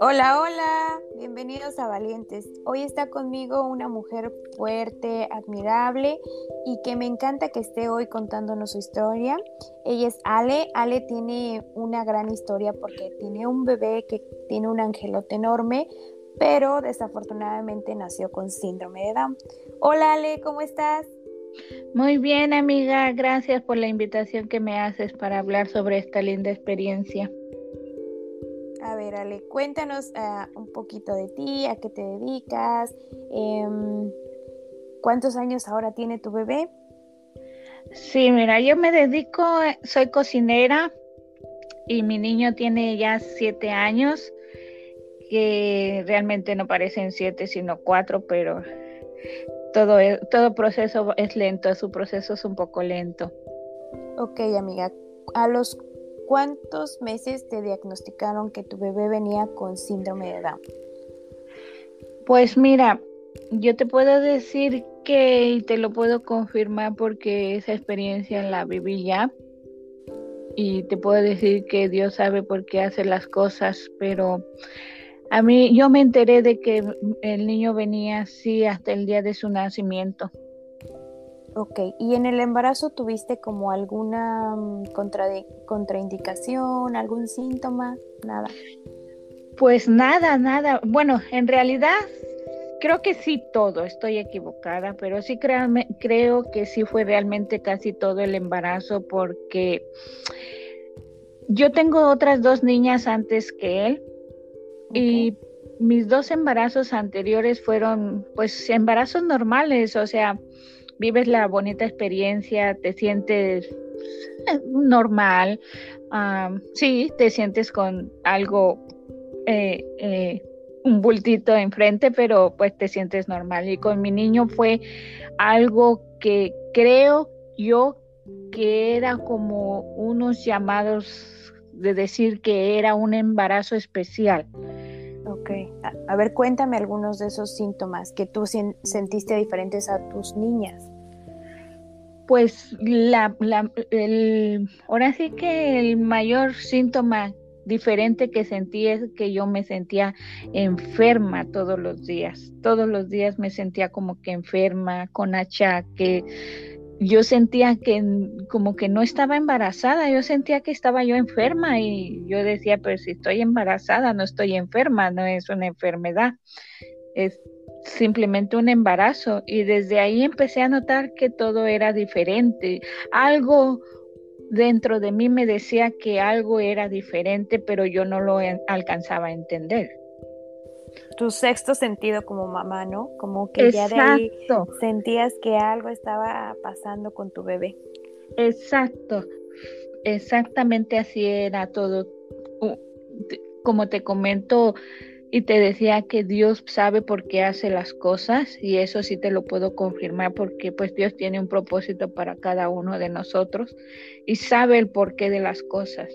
Hola, hola, bienvenidos a Valientes. Hoy está conmigo una mujer fuerte, admirable y que me encanta que esté hoy contándonos su historia. Ella es Ale. Ale tiene una gran historia porque tiene un bebé que tiene un angelote enorme, pero desafortunadamente nació con síndrome de Down. Hola Ale, ¿cómo estás? Muy bien, amiga. Gracias por la invitación que me haces para hablar sobre esta linda experiencia. Ver, Ale, cuéntanos ah, un poquito de ti, a qué te dedicas, em, cuántos años ahora tiene tu bebé. Sí, mira, yo me dedico, soy cocinera y mi niño tiene ya siete años, que realmente no parecen siete, sino cuatro, pero todo, e, todo proceso es lento, su proceso es un poco lento. Ok, amiga, ¿a los ¿Cuántos meses te diagnosticaron que tu bebé venía con síndrome de Down? Pues mira, yo te puedo decir que y te lo puedo confirmar porque esa experiencia la viví ya. Y te puedo decir que Dios sabe por qué hace las cosas, pero a mí yo me enteré de que el niño venía así hasta el día de su nacimiento. Ok, ¿y en el embarazo tuviste como alguna mm, contraindicación, algún síntoma? Nada. Pues nada, nada. Bueno, en realidad creo que sí todo, estoy equivocada, pero sí creo que sí fue realmente casi todo el embarazo porque yo tengo otras dos niñas antes que él y mis dos embarazos anteriores fueron pues embarazos normales, o sea, vives la bonita experiencia, te sientes eh, normal, sí, te sientes con algo, eh, eh, un bultito enfrente, pero pues te sientes normal. Y con mi niño fue algo que creo yo que era como unos llamados de decir que era un embarazo especial. Ok, a, ver, cuéntame algunos de esos síntomas que tú sentiste diferentes a tus niñas. Pues la, la, ahora sí que el mayor síntoma diferente que sentí es que yo me sentía enferma todos los días. Todos los días me sentía como que enferma, con achaque. Yo sentía que como que no estaba embarazada, yo sentía que estaba yo enferma y yo decía, pero si estoy embarazada, no estoy enferma, no es una enfermedad, simplemente un embarazo. Y desde ahí empecé a notar que todo era diferente. Algo dentro de mí me decía que algo era diferente, pero yo no lo alcanzaba a entender. Tu sexto sentido como mamá, ¿no? Como que ya de ahí sentías que algo estaba pasando con tu bebé. Exacto, exactamente así era todo. Como te comento, y te decía que Dios sabe por qué hace las cosas y eso sí te lo puedo confirmar porque pues Dios tiene un propósito para cada uno de nosotros y sabe el porqué de las cosas.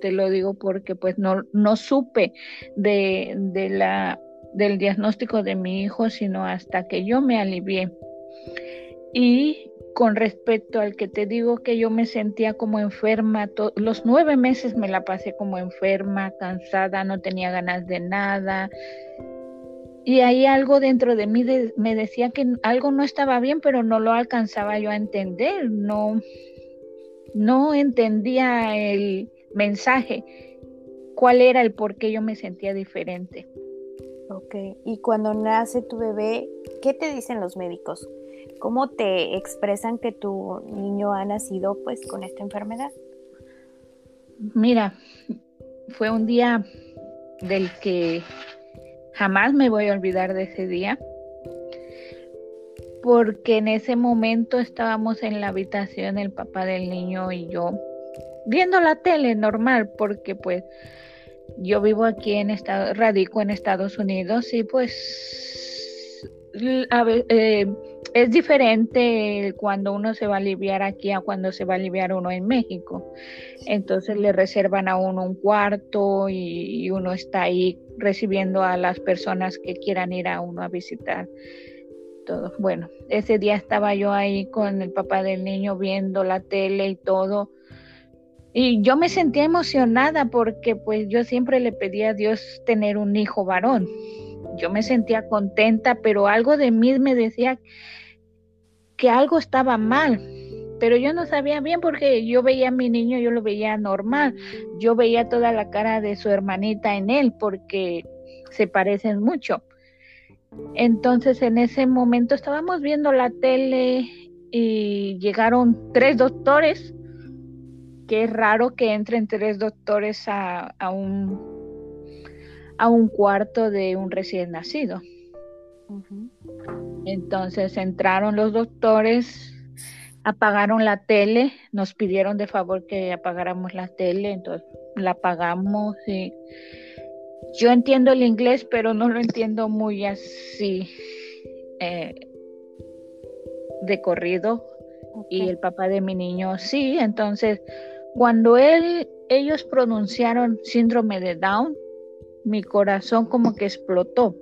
Te lo digo porque pues no, no supe de, de la, del diagnóstico de mi hijo sino hasta que yo me alivié. Y con respecto al que te digo que yo me sentía como enferma, los nueve meses me la pasé como enferma, cansada, no tenía ganas de nada. Y ahí algo dentro de mí me decía que algo no estaba bien, pero no lo alcanzaba yo a entender, no, no entendía el mensaje, cuál era el por qué yo me sentía diferente. Ok, y cuando nace tu bebé, ¿qué te dicen los médicos? ¿Cómo te expresan que tu niño ha nacido pues con esta enfermedad? Mira, fue un día del que jamás me voy a olvidar de ese día, porque en ese momento estábamos en la habitación el papá del niño y yo viendo la tele normal, porque pues yo vivo aquí en estado, radico en Estados Unidos y pues a eh, es diferente cuando uno se va a aliviar aquí a cuando se va a aliviar uno en México. Entonces le reservan a uno un cuarto y, uno está ahí recibiendo a las personas que quieran ir a uno a visitar. Todo. Bueno, ese día estaba yo ahí con el papá del niño viendo la tele y todo. Y yo me sentía emocionada porque pues yo siempre le pedía a Dios tener un hijo varón. Yo me sentía contenta, pero algo de mí me decía que algo estaba mal. Pero yo no sabía bien porque yo veía a mi niño, yo lo veía normal. Yo veía toda la cara de su hermanita en él porque se parecen mucho. Entonces en ese momento estábamos viendo la tele y llegaron tres doctores, que es raro que entren tres doctores a, un, a un cuarto de un recién nacido. Entonces entraron los doctores, apagaron la tele, nos pidieron de favor que apagáramos la tele, entonces la apagamos y yo entiendo el inglés, pero no lo entiendo muy así eh, de corrido. Y el papá de mi niño sí. Entonces, cuando él, ellos pronunciaron síndrome de Down, mi corazón como que explotó.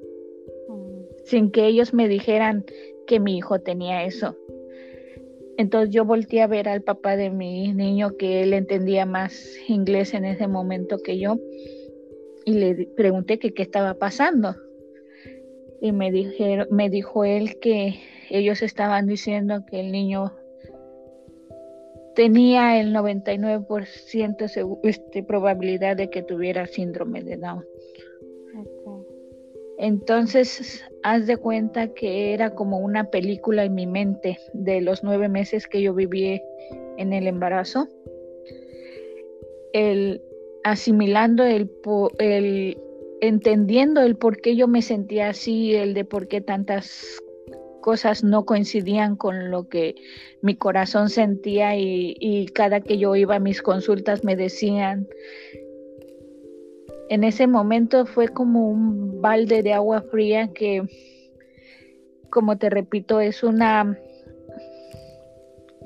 Sin que ellos me dijeran que mi hijo tenía eso. Entonces yo volteé a ver al papá de mi niño que él entendía más inglés en ese momento que yo y le pregunté que qué estaba pasando. Y me, dijeron, me dijo él que ellos estaban diciendo que el niño tenía el 99% este, probabilidad de que tuviera síndrome de Down. Entonces, haz de cuenta que era como una película en mi mente de los nueve meses que yo viví en el embarazo. El, asimilando el, el entendiendo el por qué yo me sentía así, el de por qué tantas cosas no coincidían con lo que mi corazón sentía y, y, cada que yo iba a mis consultas me decían, en ese momento fue como un balde de agua fría que, como te repito, es una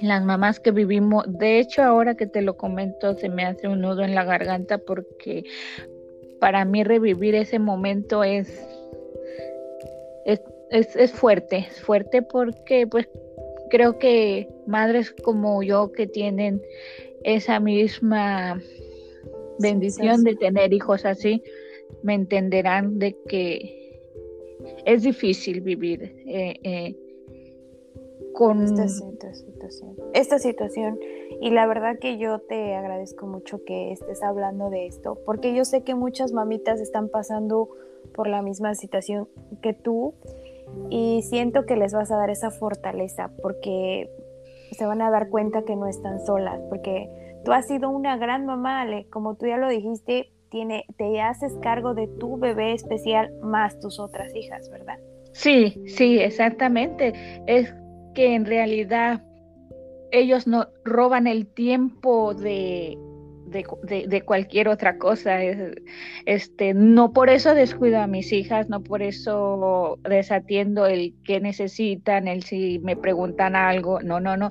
las mamás que vivimos, de hecho ahora que te lo comento se me hace un nudo en la garganta porque para mí revivir ese momento es, es, es, fuerte, es fuerte porque pues creo que madres como yo que tienen esa misma bendición de tener hijos así, me entenderán de que es difícil vivir eh, eh, con esta situación. Esta situación. Y la verdad que yo te agradezco mucho que estés hablando de esto, porque yo sé que muchas mamitas están pasando por la misma situación que tú y siento que les vas a dar esa fortaleza porque se van a dar cuenta que no están solas, porque tú has sido una gran mamá, Ale, como tú ya lo dijiste, tiene, te haces cargo de tu bebé especial más tus otras hijas, ¿verdad? Sí, sí, exactamente. Es que en realidad ellos no roban el tiempo de, de, cualquier otra cosa. Este, no por eso descuido a mis hijas, no por eso desatiendo el que necesitan, el si me preguntan algo, no, no, no.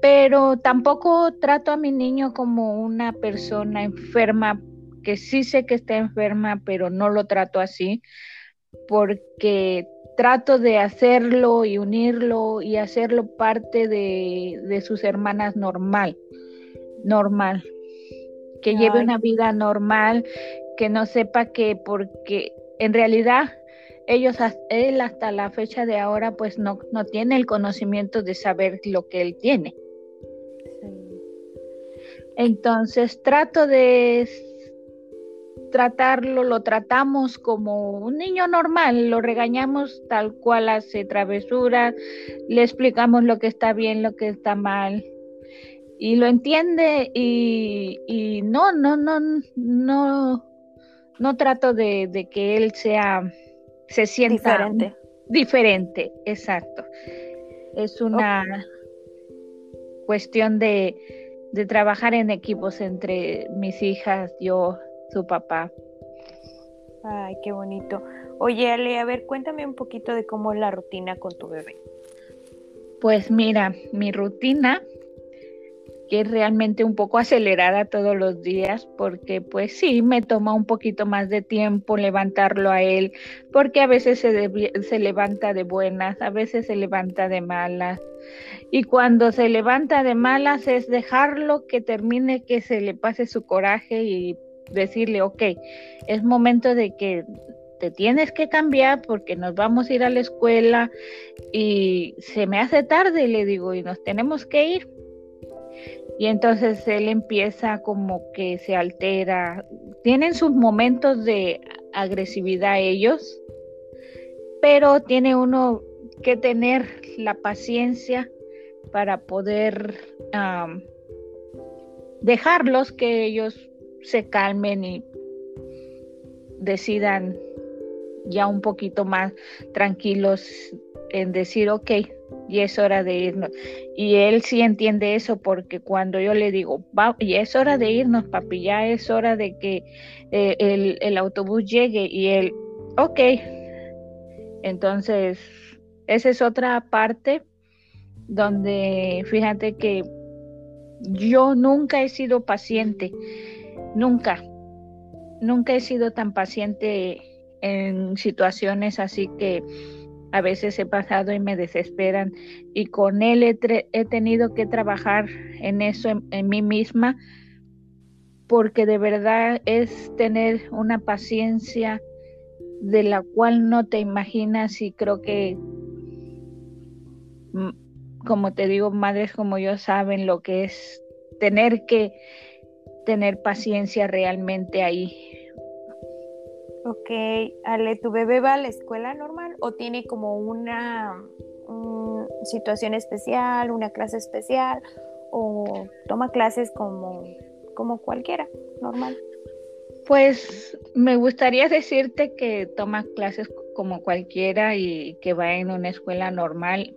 Pero tampoco trato a mi niño como una persona enferma, que sí sé que está enferma, pero no lo trato así, porque trato de hacerlo y unirlo y hacerlo parte de, sus hermanas normal, normal, que lleve una vida normal, que no sepa que porque en realidad ellos, él hasta la fecha de ahora pues no, no tiene el conocimiento de saber lo que él tiene. Entonces trato de tratarlo, lo tratamos como un niño normal, lo regañamos tal cual hace travesuras, le explicamos lo que está bien, lo que está mal y lo entiende y, no, no, no, no, no trato de, que él sea, se sienta diferente. Diferente, exacto. Es una cuestión de, de trabajar en equipos entre mis hijas, yo su papá. Ay, qué bonito. Oye, Ale, a ver, cuéntame un poquito de cómo es la rutina con tu bebé. Pues mira, mi rutina que es realmente un poco acelerada todos los días, porque pues sí, me toma un poquito más de tiempo levantarlo a él, porque a veces se, se levanta de buenas, a veces se levanta de malas. Y cuando se levanta de malas es dejarlo que termine, que se le pase su coraje y decirle, ok, es momento de que te tienes que cambiar porque nos vamos a ir a la escuela y se me hace tarde, le digo, y nos tenemos que ir. Y entonces él empieza como que se altera. Tienen sus momentos de agresividad ellos, pero tiene uno que tener la paciencia para poder dejarlos que ellos se calmen y decidan ya un poquito más tranquilos en decir, ok, y es hora de irnos. Y él sí entiende eso porque cuando yo le digo, y es hora de irnos, papi, ya es hora de que eh, el, el autobús llegue y él, ok. Entonces, esa es otra parte donde fíjate que yo nunca he sido paciente, nunca, nunca he sido tan paciente en situaciones así que a veces he pasado y me desesperan y con él he, tenido que trabajar en eso en, mí misma porque de verdad es tener una paciencia de la cual no te imaginas y creo que mm, como te digo, madres como yo saben lo que es tener que tener paciencia realmente ahí Ok, Ale, ¿tu bebé va a la escuela normal o tiene como una situación especial, una clase especial o toma clases como, como cualquiera, normal? Pues me gustaría decirte que toma clases como cualquiera y que va en una escuela normal.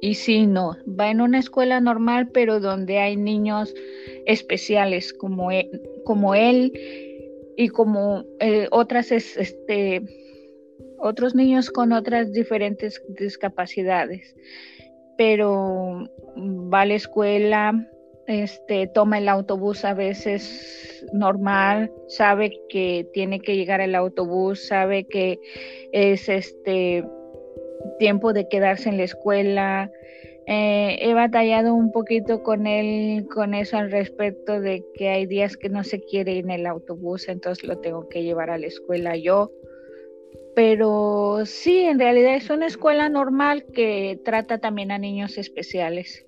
Y sí, no, va en una escuela normal, pero donde hay niños especiales como él, como él y como eh, otras este otros niños con otras diferentes discapacidades. Pero va a la escuela este toma el autobús a veces normal sabe que tiene que llegar el autobús sabe que es este tiempo de quedarse en la escuela eh, he batallado un poquito con él, con eso al respecto de que hay días que no se quiere ir en el autobús, entonces lo tengo que llevar a la escuela yo. Pero sí, en realidad es una escuela normal que trata también a niños especiales.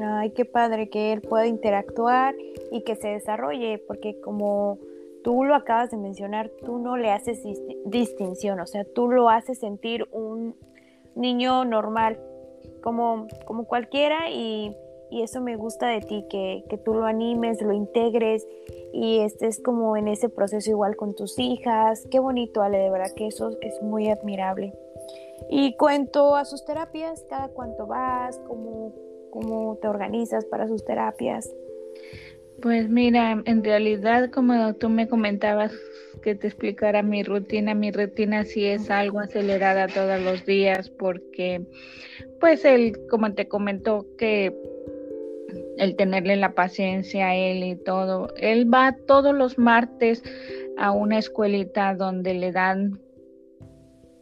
Ay, qué padre que él pueda interactuar y que se desarrolle, porque como tú lo acabas de mencionar, tú no le haces distinción, o sea, tú lo haces sentir un niño normal, como, como cualquiera y, eso me gusta de ti, que, tú lo animes, lo integres y estés como en ese proceso igual con tus hijas. Qué bonito, Ale, de verdad que eso es muy admirable. Y cuento a sus terapias, cada cuánto vas, cómo, cómo te organizas para sus terapias. Pues mira, en realidad como tú me comentabas que te explicara mi rutina, mi rutina sí es algo acelerada todos los días porque pues él, como te comentó, que el tenerle la paciencia a él y todo, él va todos los martes a una escuelita donde le dan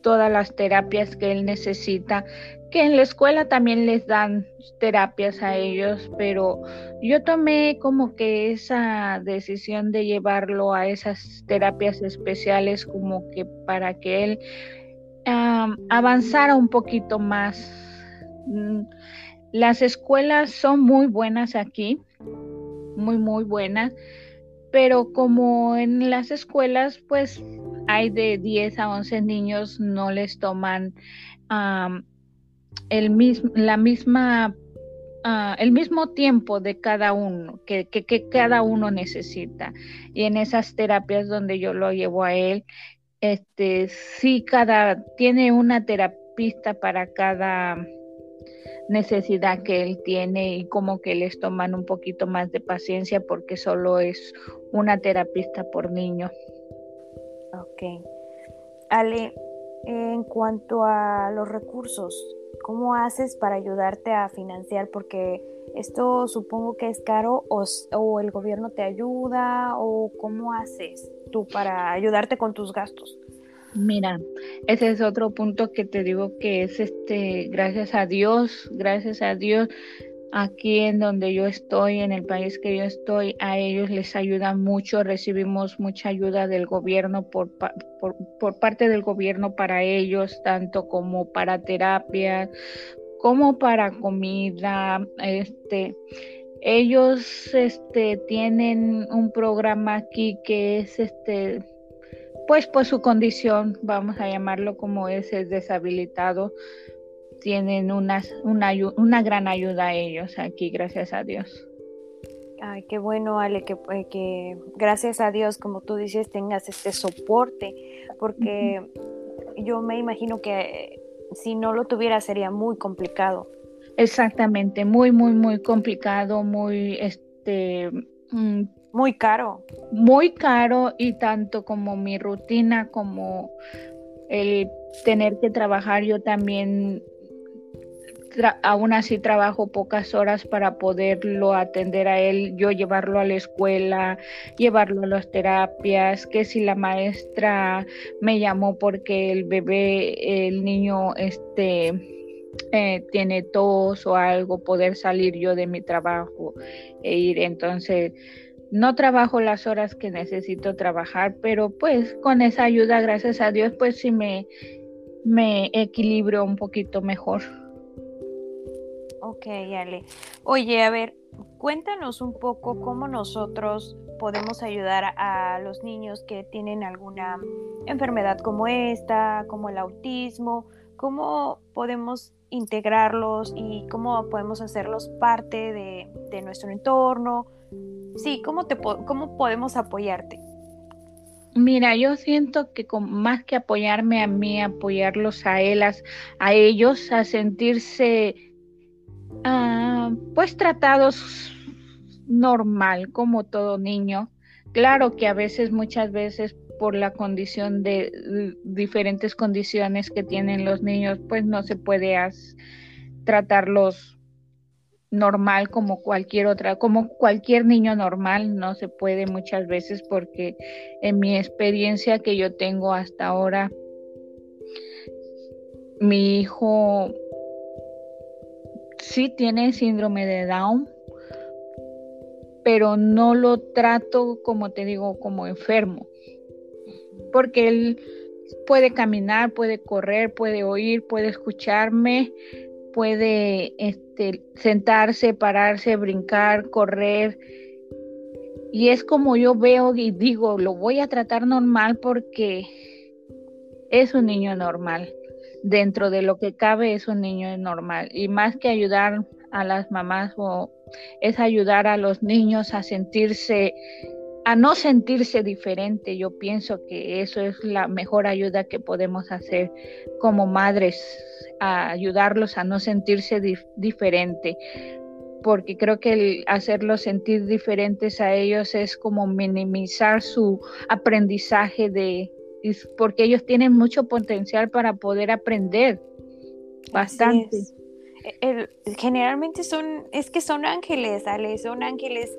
todas las terapias que él necesita, que en la escuela también les dan terapias a ellos, pero yo tomé como que esa decisión de llevarlo a esas terapias especiales como que para que él avanzara un poquito más. Mm, las escuelas son muy buenas aquí, muy, muy buenas, pero como en las escuelas, pues hay de 10 a 11 niños, no les toman el mismo, la misma, ah, el mismo tiempo de cada uno, que, que, cada uno necesita. Y en esas terapias donde yo lo llevo a él, este, sí, cada, tiene una terapista para cada necesidad que él tiene y como que les toman un poquito más de paciencia porque solo es una terapista por niño. Ok. Ale, en cuanto a los recursos, ¿cómo haces para ayudarte a financiar? Porque esto supongo que es caro o, el gobierno te ayuda o cómo haces tú para ayudarte con tus gastos. Mira, ese es otro punto que te digo que es este, gracias a Dios, gracias a Dios, aquí en donde yo estoy, en el país que yo estoy, a ellos les ayuda mucho, recibimos mucha ayuda del gobierno por, por, parte del gobierno para ellos, tanto como para terapia, como para comida, este ellos este tienen un programa aquí que es este pues por su condición, vamos a llamarlo como es, es deshabilitado, tienen una, una, una gran ayuda a ellos aquí, gracias a Dios. Ay, qué bueno, Ale, que, eh, que gracias a Dios, como tú dices, tengas este soporte, porque yo me imagino que si no lo tuviera sería muy complicado. Exactamente, muy, muy, muy complicado, muy, este, mm, muy caro. Muy caro y tanto como mi rutina como el tener que trabajar, yo también aún así trabajo pocas horas para poderlo atender a él, yo llevarlo a la escuela, llevarlo a las terapias, que si la maestra me llamó porque el bebé, el niño, este, eh, tiene tos o algo, poder salir yo de mi trabajo e ir. Entonces, no trabajo las horas que necesito trabajar, pero pues con esa ayuda, gracias a Dios, pues sí me, me equilibro un poquito mejor. Ok, Ale. Oye, a ver, cuéntanos un poco cómo nosotros podemos ayudar a los niños que tienen alguna enfermedad como esta, como el autismo, cómo podemos integrarlos y cómo podemos hacerlos parte de, de nuestro entorno. Sí, ¿cómo, te, ¿cómo podemos apoyarte? Mira, yo siento que con, más que apoyarme a mí, apoyarlos a ellas, a ellos, a sentirse Ah, pues tratados normal, como todo niño. Claro que a veces, muchas veces, por la condición de diferentes condiciones que tienen los niños, pues no se puede tratarlos normal como cualquier otra, como cualquier niño normal, no se puede muchas veces porque en mi experiencia que yo tengo hasta ahora, mi hijo sí tiene síndrome de Down, pero no lo trato, como te digo, como enfermo, porque él puede caminar, puede correr, puede oír, puede escucharme, puede este, sentarse, pararse, brincar, correr. Y es como yo veo y digo, lo voy a tratar normal porque es un niño normal dentro de lo que cabe es un niño normal y más que ayudar a las mamás o es ayudar a los niños a sentirse a no sentirse diferente. Yo pienso que eso es la mejor ayuda que podemos hacer como madres, a ayudarlos a no sentirse diferente, porque creo que el hacerlos sentir diferentes a ellos es como minimizar su aprendizaje de, porque ellos tienen mucho potencial para poder aprender bastante. E, generalmente son, es que son ángeles, Ale, son ángeles,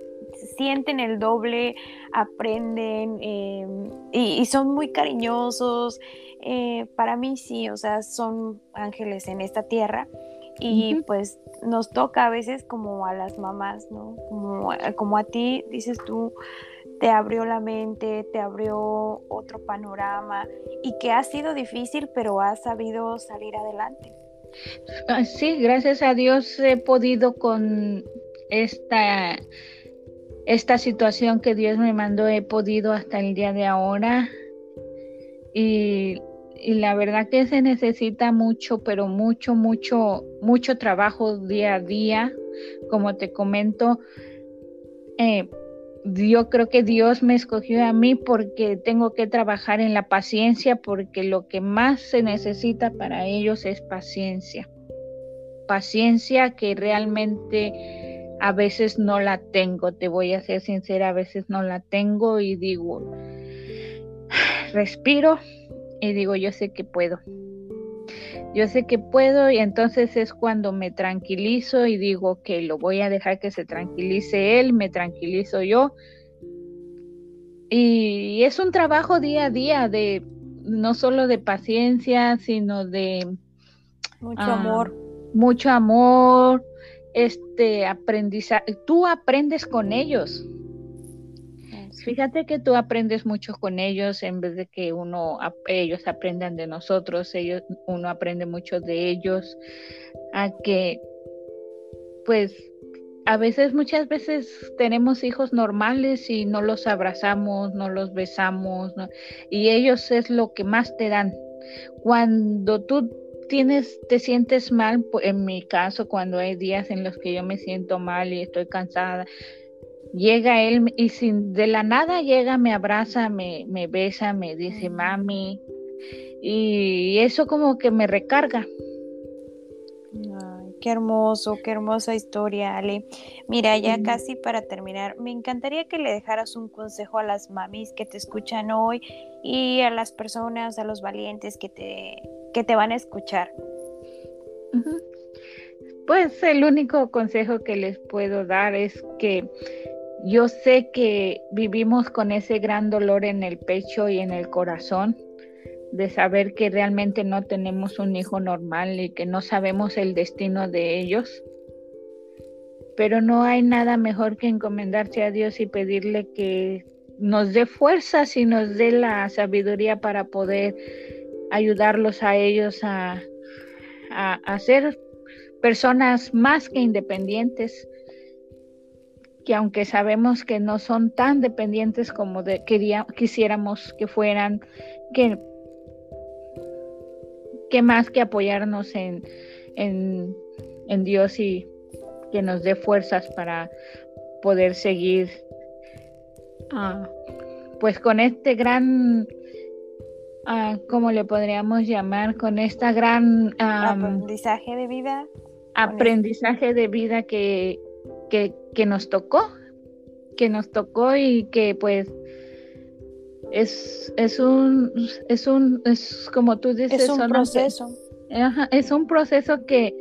sienten el doble, aprenden em, y, son muy cariñosos. Eh, para mí sí, o sea, son ángeles en esta tierra y pues nos toca a veces como a las mamás, ¿no? Como, como a ti, dices tú, te abrió la mente, te abrió otro panorama y que ha sido difícil, pero has sabido salir adelante. Ah, sí, gracias a Dios he podido con esta, esta situación que Dios me mandó, he podido hasta el día de ahora. Y, la verdad que se necesita mucho, pero mucho, mucho, mucho trabajo día a día, como te comento. Eh, yo creo que Dios me escogió a mí porque tengo que trabajar en la paciencia, porque lo que más se necesita para ellos es paciencia. Paciencia que realmente a veces no la tengo, te voy a ser sincera, a veces no la tengo y digo, respiro y digo, yo sé que puedo. Yo sé que puedo y entonces es cuando me tranquilizo y digo que lo voy a dejar que se tranquilice él, me tranquilizo yo. Y es un trabajo día a día de no solo de paciencia, sino de mucho amor. Ah, mucho amor, este aprendizaje. Tú aprendes con ellos. Fíjate que tú aprendes mucho con ellos en vez de que uno ellos aprendan de nosotros, ellos uno aprende mucho de ellos a que pues a veces muchas veces tenemos hijos normales y no los abrazamos, no los besamos y ellos es lo que más te dan. Cuando tú tienes te sientes mal, en mi caso cuando hay días en los que yo me siento mal y estoy cansada, llega él y sin de la nada llega, me abraza, me, me besa, me dice mami y eso como que me recarga. Ay, qué hermoso, qué hermosa historia, Ale. Mira, ya casi para terminar, me encantaría que le dejaras un consejo a las mamis que te escuchan hoy y a las personas, a los valientes que te, que te van a escuchar. Pues el único consejo que les puedo dar es que yo sé que vivimos con ese gran dolor en el pecho y en el corazón de saber que realmente no tenemos un hijo normal y que no sabemos el destino de ellos. Pero no hay nada mejor que encomendarse a Dios y pedirle que nos dé fuerzas y nos dé la sabiduría para poder ayudarlos a ellos a, a, ser personas más que independientes, que aunque sabemos que no son tan dependientes como de, quisiéramos que fueran, que, que más que apoyarnos en, en, en Dios y que nos dé fuerzas para poder seguir ah, pues con este gran ah, ¿cómo le podríamos llamar? Con esta gran aprendizaje de vida. Aprendizaje de vida que, que, nos tocó, que nos tocó y que pues es, es un, es un, es como tú dices, es un proceso. es un proceso que,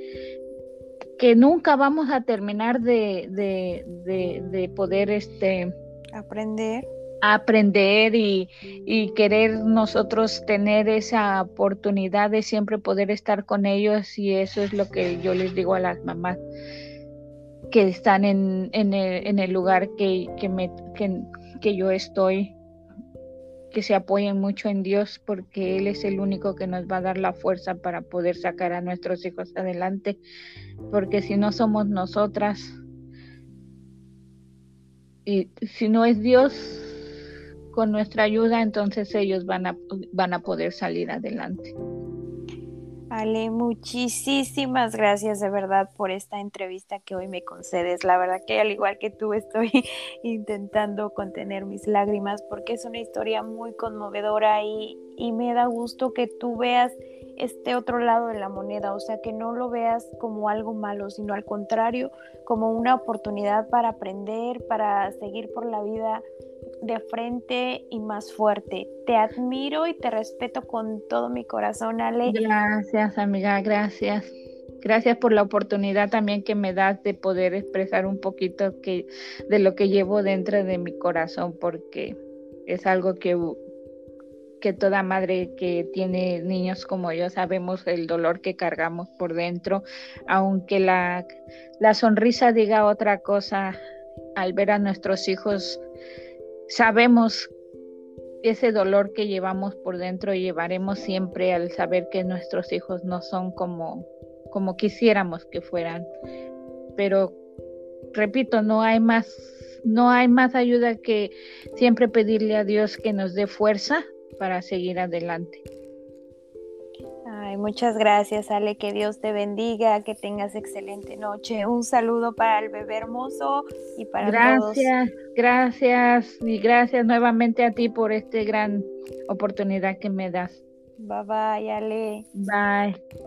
que nunca vamos a terminar de, de, de, poder este aprender aprender y, y, querer nosotros tener esa oportunidad de siempre poder estar con ellos y eso es lo que yo les digo a las mamás que están en, en, el, lugar que, que, me, que, yo estoy, que se apoyen mucho en Dios porque Él es el único que nos va a dar la fuerza para poder sacar a nuestros hijos adelante, porque si no somos nosotras, y si no es Dios con nuestra ayuda, entonces ellos van a, van a poder salir adelante. Ale, muchísimas gracias de verdad por esta entrevista que hoy me concedes. La verdad que al igual que tú estoy intentando contener mis lágrimas porque es una historia muy conmovedora y, y me da gusto que tú veas este otro lado de la moneda, o sea, que no lo veas como algo malo, sino al contrario, como una oportunidad para aprender, para seguir por la vida de frente y más fuerte. Te admiro y te respeto con todo mi corazón, Ale. Gracias, amiga, gracias. Gracias por la oportunidad también que me das de poder expresar un poquito de lo que llevo dentro de mi corazón, porque es algo que, que toda madre que tiene niños como yo sabemos el dolor que cargamos por dentro, aunque la, la sonrisa diga otra cosa al ver a nuestros hijos sabemos ese dolor que llevamos por dentro y llevaremos siempre al saber que nuestros hijos no son como, como quisiéramos que fueran. Pero repito, no hay más, no hay más ayuda que siempre pedirle a Dios que nos dé fuerza para seguir adelante muchas gracias, Ale. Que Dios te bendiga, que tengas excelente noche. Un saludo para el bebé hermoso y para todos. Gracias, gracias y gracias nuevamente a ti por esta gran oportunidad que me das. Bye bye, Ale. Bye.